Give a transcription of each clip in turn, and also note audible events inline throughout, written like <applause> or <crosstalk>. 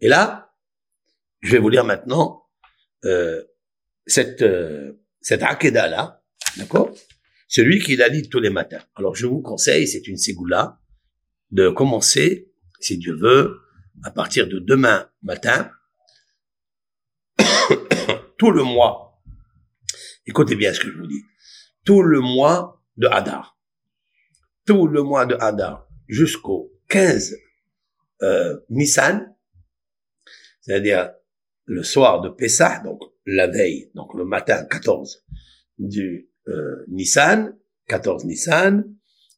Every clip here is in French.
Et là, je vais vous lire maintenant euh, cette euh, cette akeda là, d'accord? Celui qui la lit tous les matins. Alors je vous conseille, c'est une ségoula, de commencer, si Dieu veut, à partir de demain matin, <coughs> tout le mois. Écoutez bien ce que je vous dis. Tout le mois de Hadar. Tout le mois de Hadar jusqu'au 15 euh, c'est-à-dire le soir de Pessah, donc la veille, donc le matin 14 du euh, Nissan, 14 Nissan,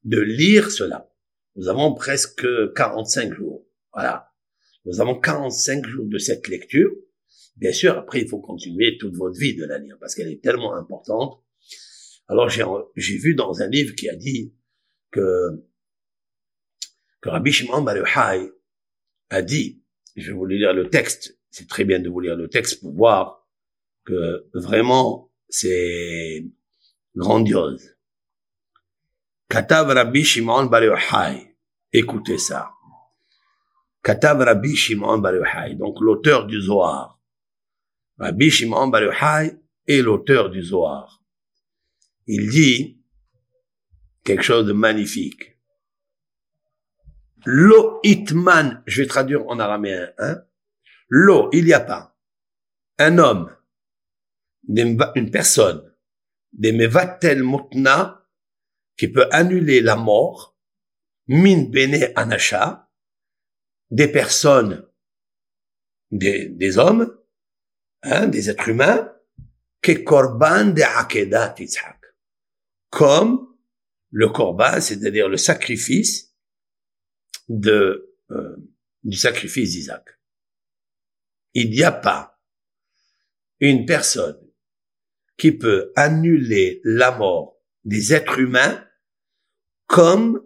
de lire cela. Nous avons presque 45 jours. Voilà. Nous avons 45 jours de cette lecture. Bien sûr, après, il faut continuer toute votre vie de la lire parce qu'elle est tellement importante. Alors, j'ai vu dans un livre qui a dit que, que Rabbi Shimon Bar a dit, je vais vous lire le texte, c'est très bien de vous lire le texte pour voir que vraiment c'est grandiose. Katav Rabbi Shimon Bar Yochai. Écoutez ça. Katav Rabbi Shimon Bar Yochai. Donc l'auteur du Zohar. Rabbi Shimon Bar Yochai est l'auteur du Zohar. Il dit quelque chose de magnifique. Lo itman, je vais traduire en araméen, hein. Lo, il n'y a pas. Un homme, une personne, des mevatel mutna, qui peut annuler la mort, min bene anasha, des personnes, des, hommes, hein, des êtres humains, que korban de akedat. Comme le korban, c'est-à-dire le sacrifice de, euh, du sacrifice d'Isaac. Il n'y a pas une personne qui peut annuler la mort des êtres humains comme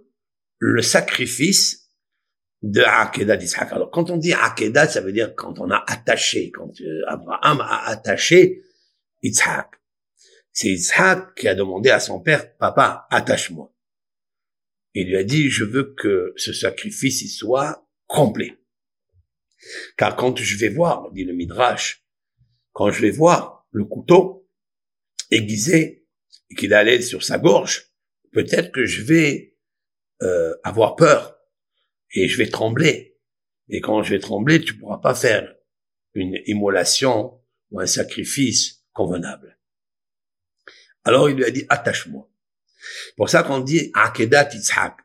le sacrifice de Akedah d'Isaac. Alors, quand on dit Akedah, ça veut dire quand on a attaché, quand euh, Abraham a attaché Isaac. C'est Isaac qui a demandé à son père, papa, attache-moi. Il lui a dit, je veux que ce sacrifice il soit complet. Car quand je vais voir, dit le Midrash, quand je vais voir le couteau aiguisé et qu'il allait sur sa gorge, peut-être que je vais euh, avoir peur et je vais trembler. Et quand je vais trembler, tu pourras pas faire une immolation ou un sacrifice convenable. Alors il lui a dit, attache-moi. Pour ça qu'on dit Akedat Yitzhak.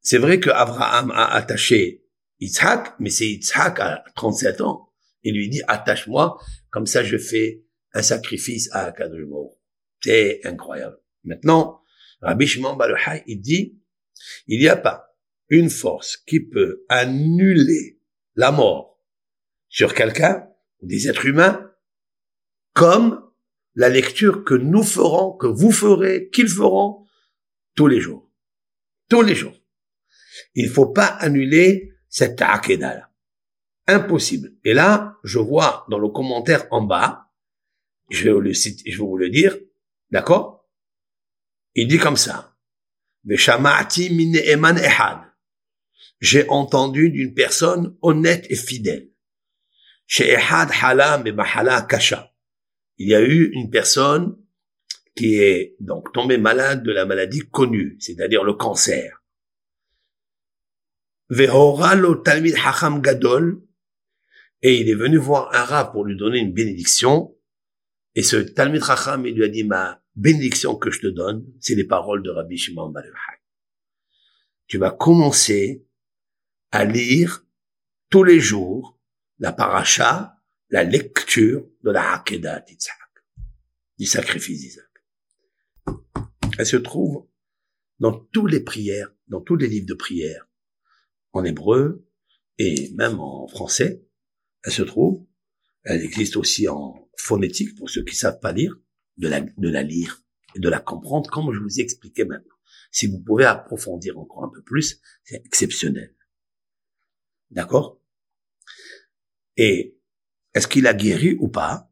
C'est vrai que Abraham a attaché Yitzhak, mais c'est Yitzhak à 37 ans. Il lui dit, attache-moi, comme ça je fais un sacrifice à Akadosh C'est incroyable. Maintenant, Rabbi Shimon Baruchai, il dit, il n'y a pas une force qui peut annuler la mort sur quelqu'un, des êtres humains, comme la lecture que nous ferons, que vous ferez, qu'ils feront tous les jours. Tous les jours. Il faut pas annuler cette akéda là. Impossible. Et là, je vois dans le commentaire en bas, je vais vous le, je vais vous le dire, d'accord? Il dit comme ça. J'ai entendu d'une personne honnête et fidèle. Il y a eu une personne qui est donc tombée malade de la maladie connue, c'est-à-dire le cancer. Et il est venu voir un rat pour lui donner une bénédiction. Et ce Talmid Hacham, il lui a dit, ma bénédiction que je te donne, c'est les paroles de Rabbi Shimon Bar Tu vas commencer à lire tous les jours la paracha, la lecture de la Hakedah d'Isaac, du sacrifice d'Isaac. Elle se trouve dans toutes les prières, dans tous les livres de prières, en hébreu et même en français. Elle se trouve. Elle existe aussi en phonétique pour ceux qui savent pas lire de la, de la lire et de la comprendre comme je vous ai expliqué maintenant. Si vous pouvez approfondir encore un peu plus, c'est exceptionnel. D'accord? Et est-ce qu'il a guéri ou pas?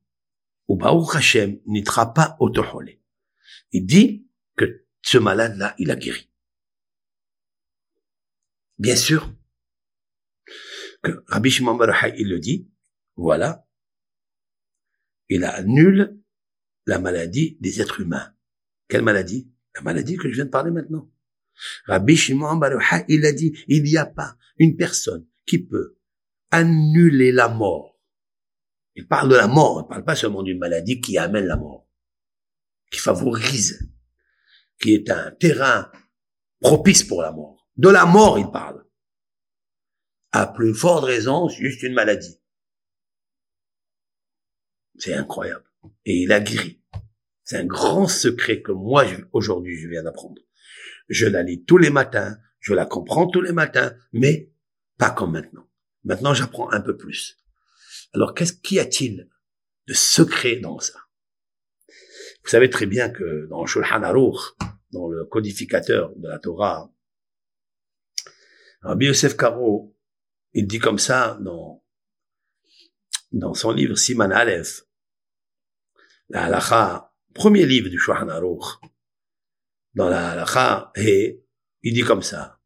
Ou Baruch Hashem n'itra pas au Il dit que ce malade-là, il a guéri. Bien sûr que Rabbi Shimon Bar il le dit, voilà, il annule la maladie des êtres humains. Quelle maladie? La maladie que je viens de parler maintenant. Rabbi Shimon Bar il a dit, il n'y a pas une personne qui peut annuler la mort. Il parle de la mort, il parle pas seulement d'une maladie qui amène la mort, qui favorise, qui est un terrain propice pour la mort. De la mort, il parle. À plus forte raison, juste une maladie. C'est incroyable. Et il a guéri. C'est un grand secret que moi, aujourd'hui, je viens d'apprendre. Je la lis tous les matins, je la comprends tous les matins, mais pas comme maintenant. Maintenant, j'apprends un peu plus. Alors, qu'est-ce qu'y a-t-il de secret dans ça? Vous savez très bien que dans Shulchan Aruch, dans le codificateur de la Torah, Rabbi Yosef Karo, il dit comme ça dans, dans son livre Siman Aleph, la halacha, premier livre du Shulchan Aruch, dans la halacha, et il dit comme ça,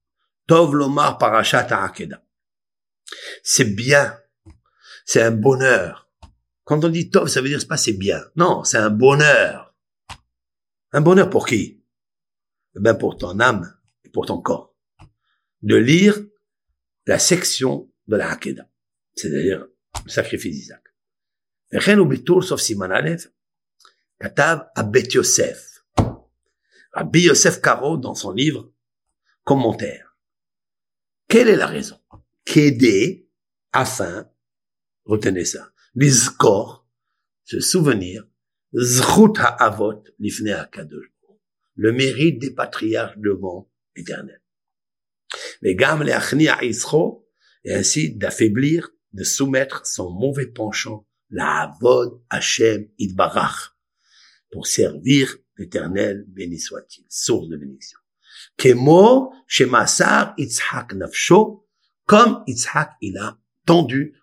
Tov lomar parashat. C'est bien. C'est un bonheur. Quand on dit Tov, ça veut dire pas c'est bien. Non, c'est un bonheur. Un bonheur pour qui? Eh ben, pour ton âme et pour ton corps. De lire la section de la Hakeda. C'est-à-dire, le sacrifice d'Isaac. Aleph, Katav Abet Yosef. Rabbi Yosef Karo, dans son livre, commentaire. Quelle est la raison? Qu'aider afin, retenez ça, l'izkor, se souvenir, zrut ha'avot l'ifne ha'kadosh le mérite des patriarches devant l'éternel. Mais gam le isro, et ainsi d'affaiblir, de soumettre son mauvais penchant, la avod Hashem idbarach, pour servir l'éternel, béni soit-il, source de bénédiction. Kemo, shemasar itzhak nafsho, comme Yitzhak, il a tendu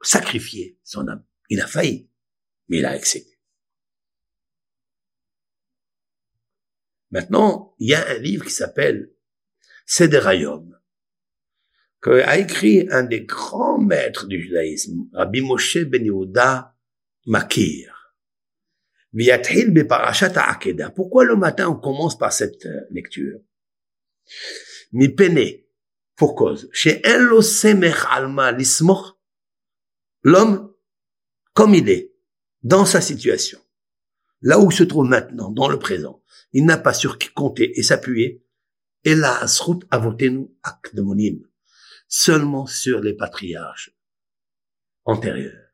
ou sacrifié son âme. Il a failli, mais il a accepté. Maintenant, il y a un livre qui s'appelle Sederayom, que a écrit un des grands maîtres du judaïsme, Rabbi Moshe Ben Yehuda Makir. Pourquoi le matin on commence par cette euh, lecture? Mi cause. Alma l'homme, comme il est, dans sa situation, là où il se trouve maintenant, dans le présent, il n'a pas sur qui compter et s'appuyer, et la asrut avotenu akdemonim, seulement sur les patriarches antérieurs.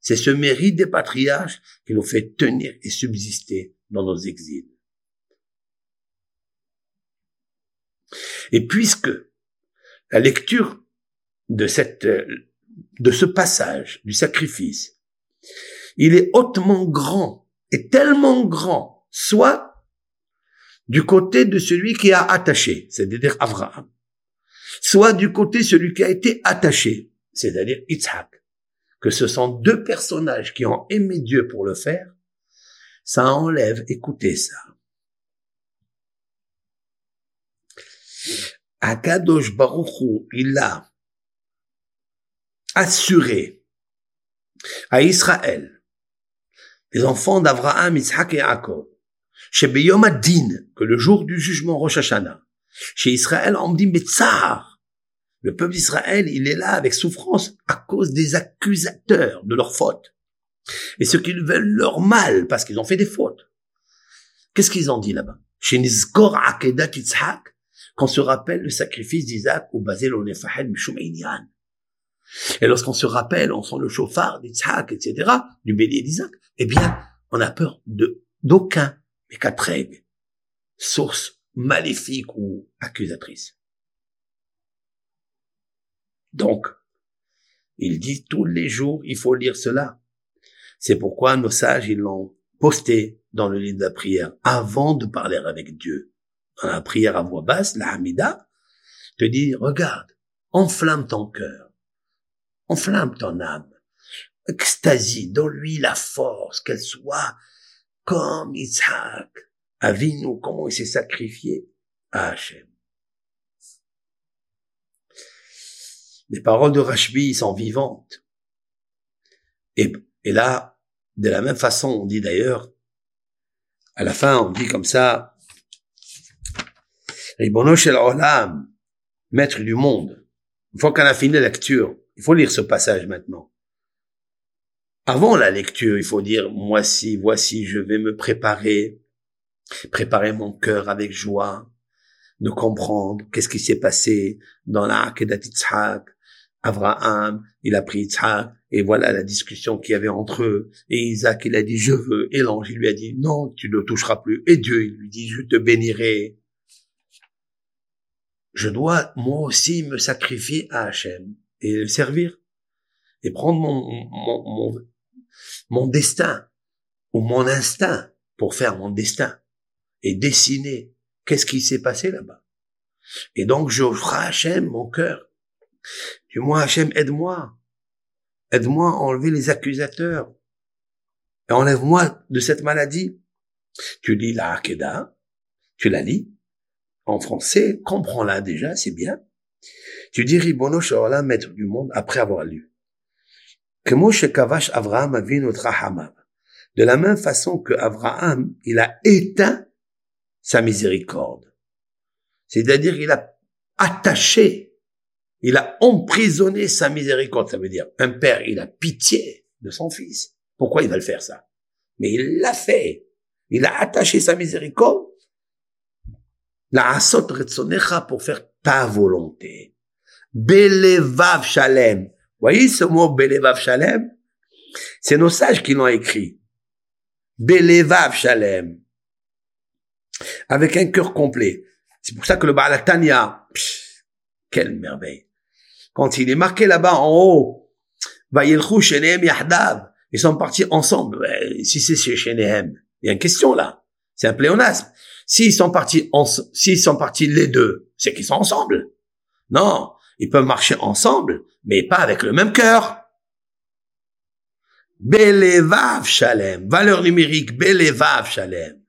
C'est ce mérite des patriarches qui nous fait tenir et subsister dans nos exils. Et puisque la lecture de cette, de ce passage du sacrifice, il est hautement grand et tellement grand, soit du côté de celui qui a attaché, c'est-à-dire Abraham, soit du côté de celui qui a été attaché, c'est-à-dire Yitzhak, que ce sont deux personnages qui ont aimé Dieu pour le faire, ça enlève, écoutez ça, Akadosh Baruch il a assuré à Israël, les enfants d'Abraham, Isaac et Jacob, chez Beyom Din, que le jour du jugement Rosh Hashanah, chez Israël, on mais tsar, le peuple d'Israël, il est là avec souffrance à cause des accusateurs de leurs fautes. Et ceux qui veulent leur mal parce qu'ils ont fait des fautes. Qu'est-ce qu'ils ont dit là-bas? Chez Nizgor Akedat qu'on se rappelle le sacrifice d'Isaac au Basel Mishum Et lorsqu'on se rappelle, on sent le chauffard d'Isaac, etc., du bélier d'Isaac, eh bien, on a peur de, d'aucun mécatreg, source maléfique ou accusatrice. Donc, il dit tous les jours, il faut lire cela. C'est pourquoi nos sages, ils l'ont posté dans le livre de la prière avant de parler avec Dieu dans la prière à voix basse, la Hamida, te dit, regarde, enflamme ton cœur, enflamme ton âme, extasie, donne-lui la force, qu'elle soit comme Isaac, Avinu, comment il s'est sacrifié à Hachem. Les paroles de Rashbi sont vivantes. Et, et là, de la même façon, on dit d'ailleurs, à la fin, on dit comme ça, Ribono shel olam, maître du monde. Une fois qu'on a fini la lecture, il faut lire ce passage maintenant. Avant la lecture, il faut dire, moi si, voici, je vais me préparer, préparer mon cœur avec joie, de comprendre qu'est-ce qui s'est passé dans la Akedat Abraham, il a pris Yitzhak, et voilà la discussion qu'il y avait entre eux. Et Isaac, il a dit, je veux. Et l'ange, il lui a dit, non, tu ne toucheras plus. Et Dieu, il lui dit, je te bénirai. Je dois, moi aussi, me sacrifier à Hachem et le servir. Et prendre mon, mon, destin, ou mon instinct, pour faire mon destin. Et dessiner qu'est-ce qui s'est passé là-bas. Et donc, je ferai Hachem mon cœur Dis moi, Hachem, aide-moi. Aide-moi à enlever les accusateurs. Enlève-moi de cette maladie. Tu lis la Hakeda, tu la lis en français, comprends-la déjà, c'est bien. Tu dis Ribono Shoala, maître du monde, après avoir lu. Que Moshe Kavash Avraham notre De la même façon que Abraham, il a éteint sa miséricorde. C'est-à-dire, il a attaché il a emprisonné sa miséricorde. Ça veut dire, un père, il a pitié de son fils. Pourquoi il va le faire ça? Mais il l'a fait. Il a attaché sa miséricorde. La asot retsonecha pour faire ta volonté. Belevav shalem. Voyez ce mot belevav shalem? C'est nos sages qui l'ont écrit. Belevav shalem. Avec un cœur complet. C'est pour ça que le Baal Tanya, quelle merveille. Quand il est marqué là-bas en haut, yahdav, ils sont partis ensemble. Si c'est chez Shenehem, il y a une question là. C'est un pléonasme. S'ils sont partis s'ils sont partis les deux, c'est qu'ils sont ensemble. Non, ils peuvent marcher ensemble, mais pas avec le même cœur. Belevav Shalem, valeur numérique, Belevav Shalem.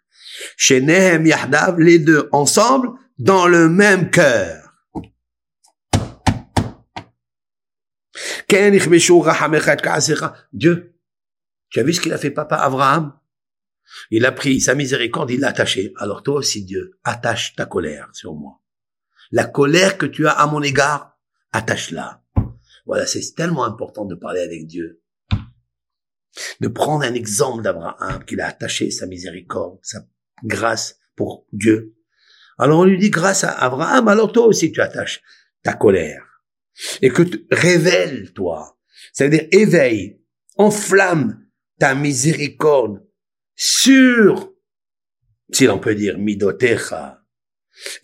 Shenehem Yahdav, les deux ensemble, dans le même cœur. Dieu, tu as vu ce qu'il a fait papa Abraham Il a pris sa miséricorde, il l'a attaché. Alors toi aussi Dieu, attache ta colère sur moi. La colère que tu as à mon égard, attache-la. Voilà, c'est tellement important de parler avec Dieu. De prendre un exemple d'Abraham, qu'il a attaché sa miséricorde, sa grâce pour Dieu. Alors on lui dit grâce à Abraham, alors toi aussi tu attaches ta colère et que révèle-toi, c'est-à-dire éveille, enflamme ta miséricorde sur, si l'on peut dire, midotecha,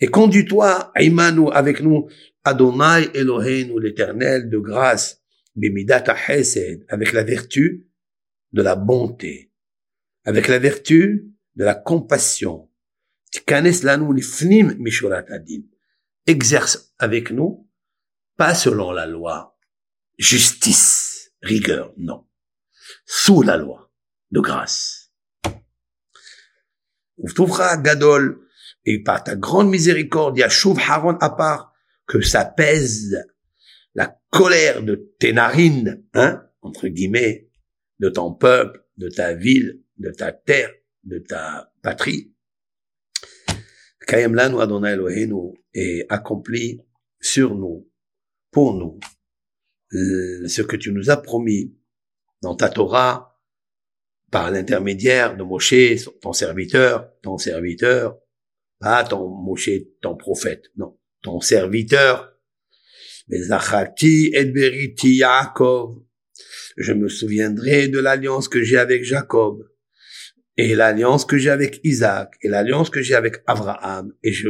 et conduis-toi, Aimanu, avec nous, Adonai Eloheinu, l'éternel de grâce, bimidata hesed, avec la vertu de la bonté, avec la vertu de la compassion. Exerce avec nous pas selon la loi, justice, rigueur, non. Sous la loi de grâce. Ouvra Gadol, et par ta grande miséricorde, Yashuv Haron à part, que ça pèse la colère de tes narines, hein, entre guillemets, de ton peuple, de ta ville, de ta terre, de ta patrie. Kayem lanu Adonai Elohenu, et accompli sur nous pour nous euh, ce que tu nous as promis dans ta Torah par l'intermédiaire de Moshe, ton serviteur, ton serviteur, pas ton Moshe, ton prophète, non, ton serviteur. et beriti Yaakov. Je me souviendrai de l'alliance que j'ai avec Jacob, et l'alliance que j'ai avec Isaac, et l'alliance que j'ai avec Abraham, et je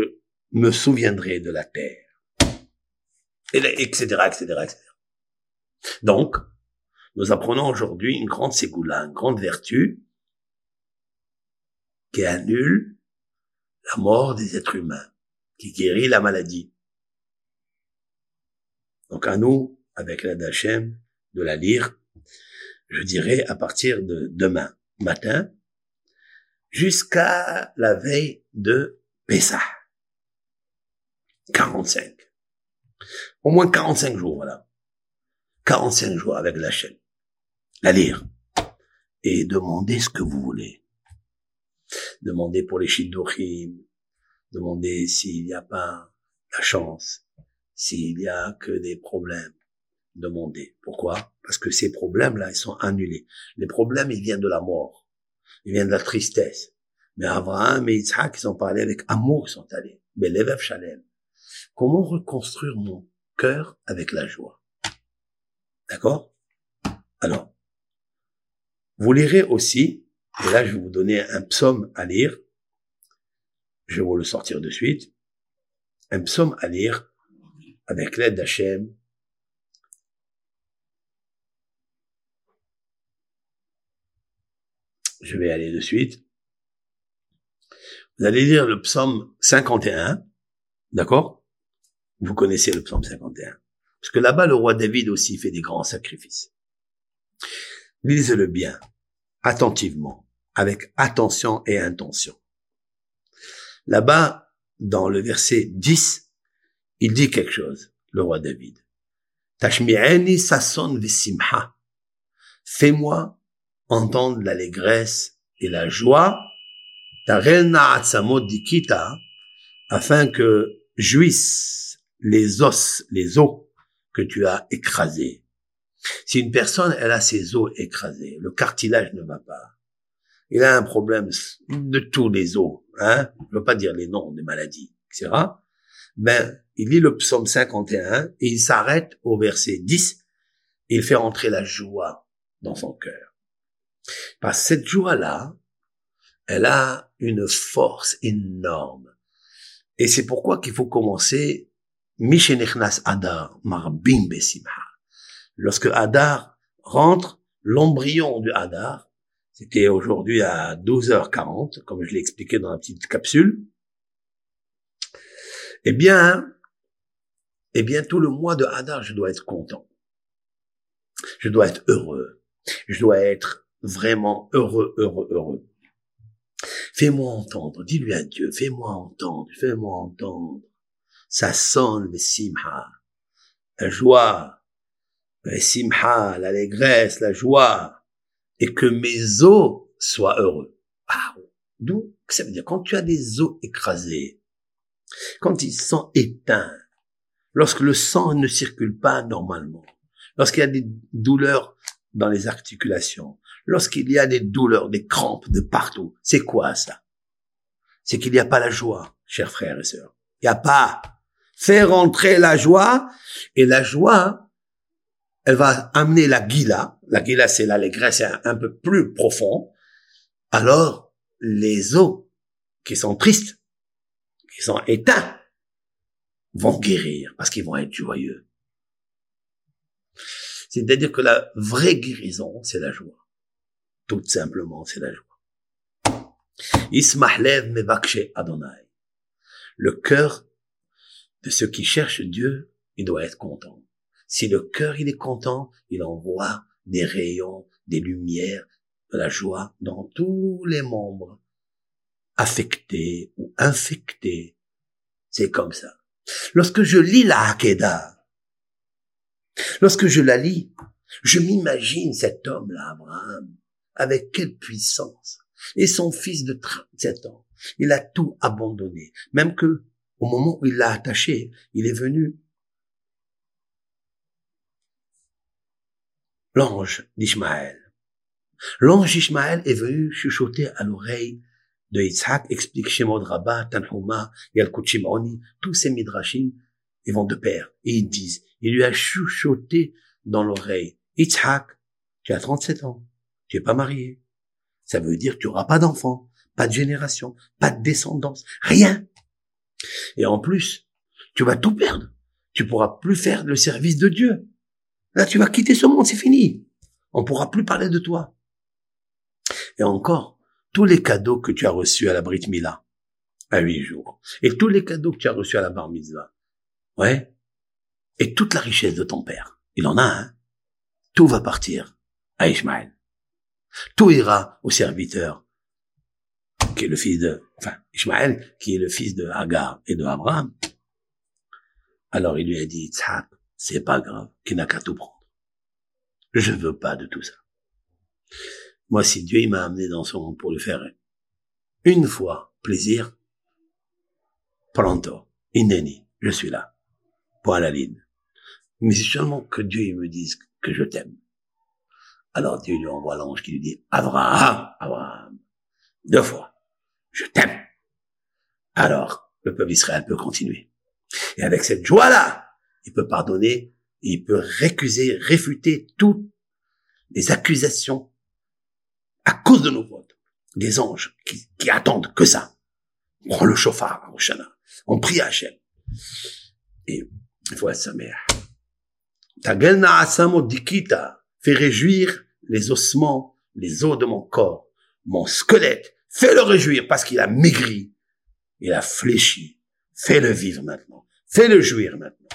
me souviendrai de la terre etc., etc., etc. Donc, nous apprenons aujourd'hui une grande ségoula, une grande vertu qui annule la mort des êtres humains, qui guérit la maladie. Donc à nous, avec l'aide d'Hachem, de la lire, je dirais à partir de demain matin, jusqu'à la veille de Pessah. 45. Au moins 45 jours, voilà. 45 jours avec la chaîne. La lire. Et demandez ce que vous voulez. Demandez pour les shidduchim. Demandez s'il n'y a pas la chance. S'il y a que des problèmes. Demandez. Pourquoi? Parce que ces problèmes-là, ils sont annulés. Les problèmes, ils viennent de la mort. Ils viennent de la tristesse. Mais Abraham et Yitzhak, ils ont parlé avec amour, ils sont allés. Mais l'Evev Shalem. Comment reconstruire mon cœur avec la joie? D'accord? Alors, vous lirez aussi, et là je vais vous donner un psaume à lire, je vais vous le sortir de suite, un psaume à lire avec l'aide d'Hachem. Je vais aller de suite. Vous allez lire le psaume 51, d'accord? Vous connaissez le psaume 51. Parce que là-bas, le roi David aussi fait des grands sacrifices. Lisez-le bien, attentivement, avec attention et intention. Là-bas, dans le verset 10, il dit quelque chose, le roi David. Tashmi'eni sason vesimha. Fais-moi entendre l'allégresse et la joie. Tarelna dikita, afin que jouissent les os, les os que tu as écrasé. Si une personne, elle a ses os écrasés, le cartilage ne va pas. Il a un problème de tous les os, hein. Je veux pas dire les noms des maladies, etc. Ben, il lit le psaume 51 et il s'arrête au verset 10 et il fait rentrer la joie dans son cœur. Parce que cette joie-là, elle a une force énorme. Et c'est pourquoi qu'il faut commencer Lorsque Adar rentre, l'embryon du Hadar, c'était aujourd'hui à 12h40, comme je l'ai expliqué dans la petite capsule, eh bien, eh bien, tout le mois de Hadar, je dois être content. Je dois être heureux. Je dois être vraiment heureux, heureux, heureux. Fais-moi entendre. Dis-lui à Dieu, fais-moi entendre, fais-moi entendre ça sonne le simha, la joie, le simha, l'allégresse, la joie, et que mes os soient heureux. Ah, d'où? Ça veut dire? Quand tu as des os écrasés, quand ils sont éteints, lorsque le sang ne circule pas normalement, lorsqu'il y a des douleurs dans les articulations, lorsqu'il y a des douleurs, des crampes de partout, c'est quoi ça? C'est qu'il n'y a pas la joie, chers frères et sœurs. Il n'y a pas. Faire rentrer la joie, et la joie, elle va amener la guila. La guila, c'est l'allégresse un, un peu plus profond. Alors, les os qui sont tristes, qui sont éteints, vont guérir parce qu'ils vont être joyeux. C'est-à-dire que la vraie guérison, c'est la joie. Tout simplement, c'est la joie. Ismahlev Adonai. Le cœur de ceux qui cherchent Dieu, il doit être content. Si le cœur il est content, il envoie des rayons, des lumières, de la joie dans tous les membres, affectés ou infectés. C'est comme ça. Lorsque je lis la Hakeda, lorsque je la lis, je m'imagine cet homme-là, Abraham, avec quelle puissance. Et son fils de 37 ans, il a tout abandonné, même que au moment où il l'a attaché, il est venu l'ange d'Ishmaël. L'ange d'Ishmaël est venu chuchoter à l'oreille de Yitzhak, explique Shemod Rabbah, Tanhuma, Yalkut Oni, tous ces midrashim, ils vont de pair. Et ils disent, il lui a chuchoté dans l'oreille, Yitzhak, tu as 37 ans, tu es pas marié. Ça veut dire que tu auras pas d'enfant, pas de génération, pas de descendance, rien. Et en plus, tu vas tout perdre. Tu pourras plus faire le service de Dieu. Là, tu vas quitter ce monde, c'est fini. On pourra plus parler de toi. Et encore, tous les cadeaux que tu as reçus à la Brit Mila, à huit jours, et tous les cadeaux que tu as reçus à la Bar Mitzvah, ouais, et toute la richesse de ton père, il en a, hein, tout va partir à Ishmael. Tout ira au serviteur qui est le fils de, enfin, Ishmaël, qui est le fils de Hagar et de Abraham. Alors il lui a dit, c'est pas grave, qu'il n'a qu'à tout prendre. Je veux pas de tout ça. Moi, si Dieu m'a amené dans son monde pour lui faire une fois plaisir, pronto, ineni, je suis là, à la ligne. Mais c'est seulement que Dieu il me dise que je t'aime. Alors Dieu lui envoie l'ange qui lui dit, Abraham, Abraham, deux fois, je t'aime. Alors, le peuple d'Israël peut continuer. Et avec cette joie-là, il peut pardonner, il peut récuser, réfuter toutes les accusations à cause de nos votes. Des anges qui, attendent que ça. On prend le chauffard au Shana. On prie à Hachem. Et être sa mère. dikita fait réjouir les ossements, les os de mon corps, mon squelette. Fais-le réjouir parce qu'il a maigri, il a fléchi. Fais-le vivre maintenant. Fais-le jouir maintenant.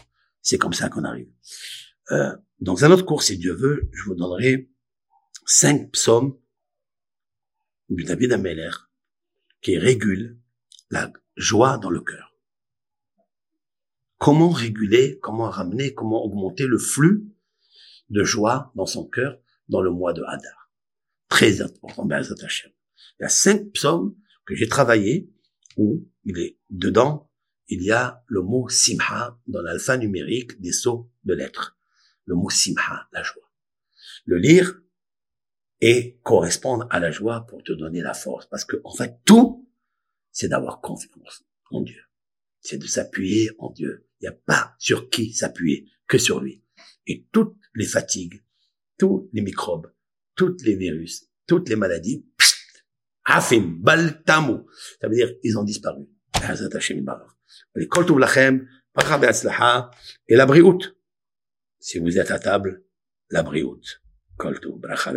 C'est comme ça qu'on arrive. Euh, dans un autre cours, si Dieu veut, je vous donnerai cinq psaumes du David Ameller qui régulent la joie dans le cœur. Comment réguler, comment ramener, comment augmenter le flux de joie dans son cœur dans le mois de Hadar. Très important, bien Il y a cinq psaumes que j'ai travaillés où il est dedans, il y a le mot simha dans l'alpha numérique des sauts de lettres. Le mot simha, la joie. Le lire et correspondre à la joie pour te donner la force. Parce que, en fait, tout, c'est d'avoir confiance en Dieu. C'est de s'appuyer en Dieu. Il n'y a pas sur qui s'appuyer que sur lui. Et toutes les fatigues, tous les microbes, toutes les virus, toutes les maladies, afim, baltamu. Ça veut dire, ils ont disparu. Et la brioute. Si vous êtes à table, la brioute. Kol bracha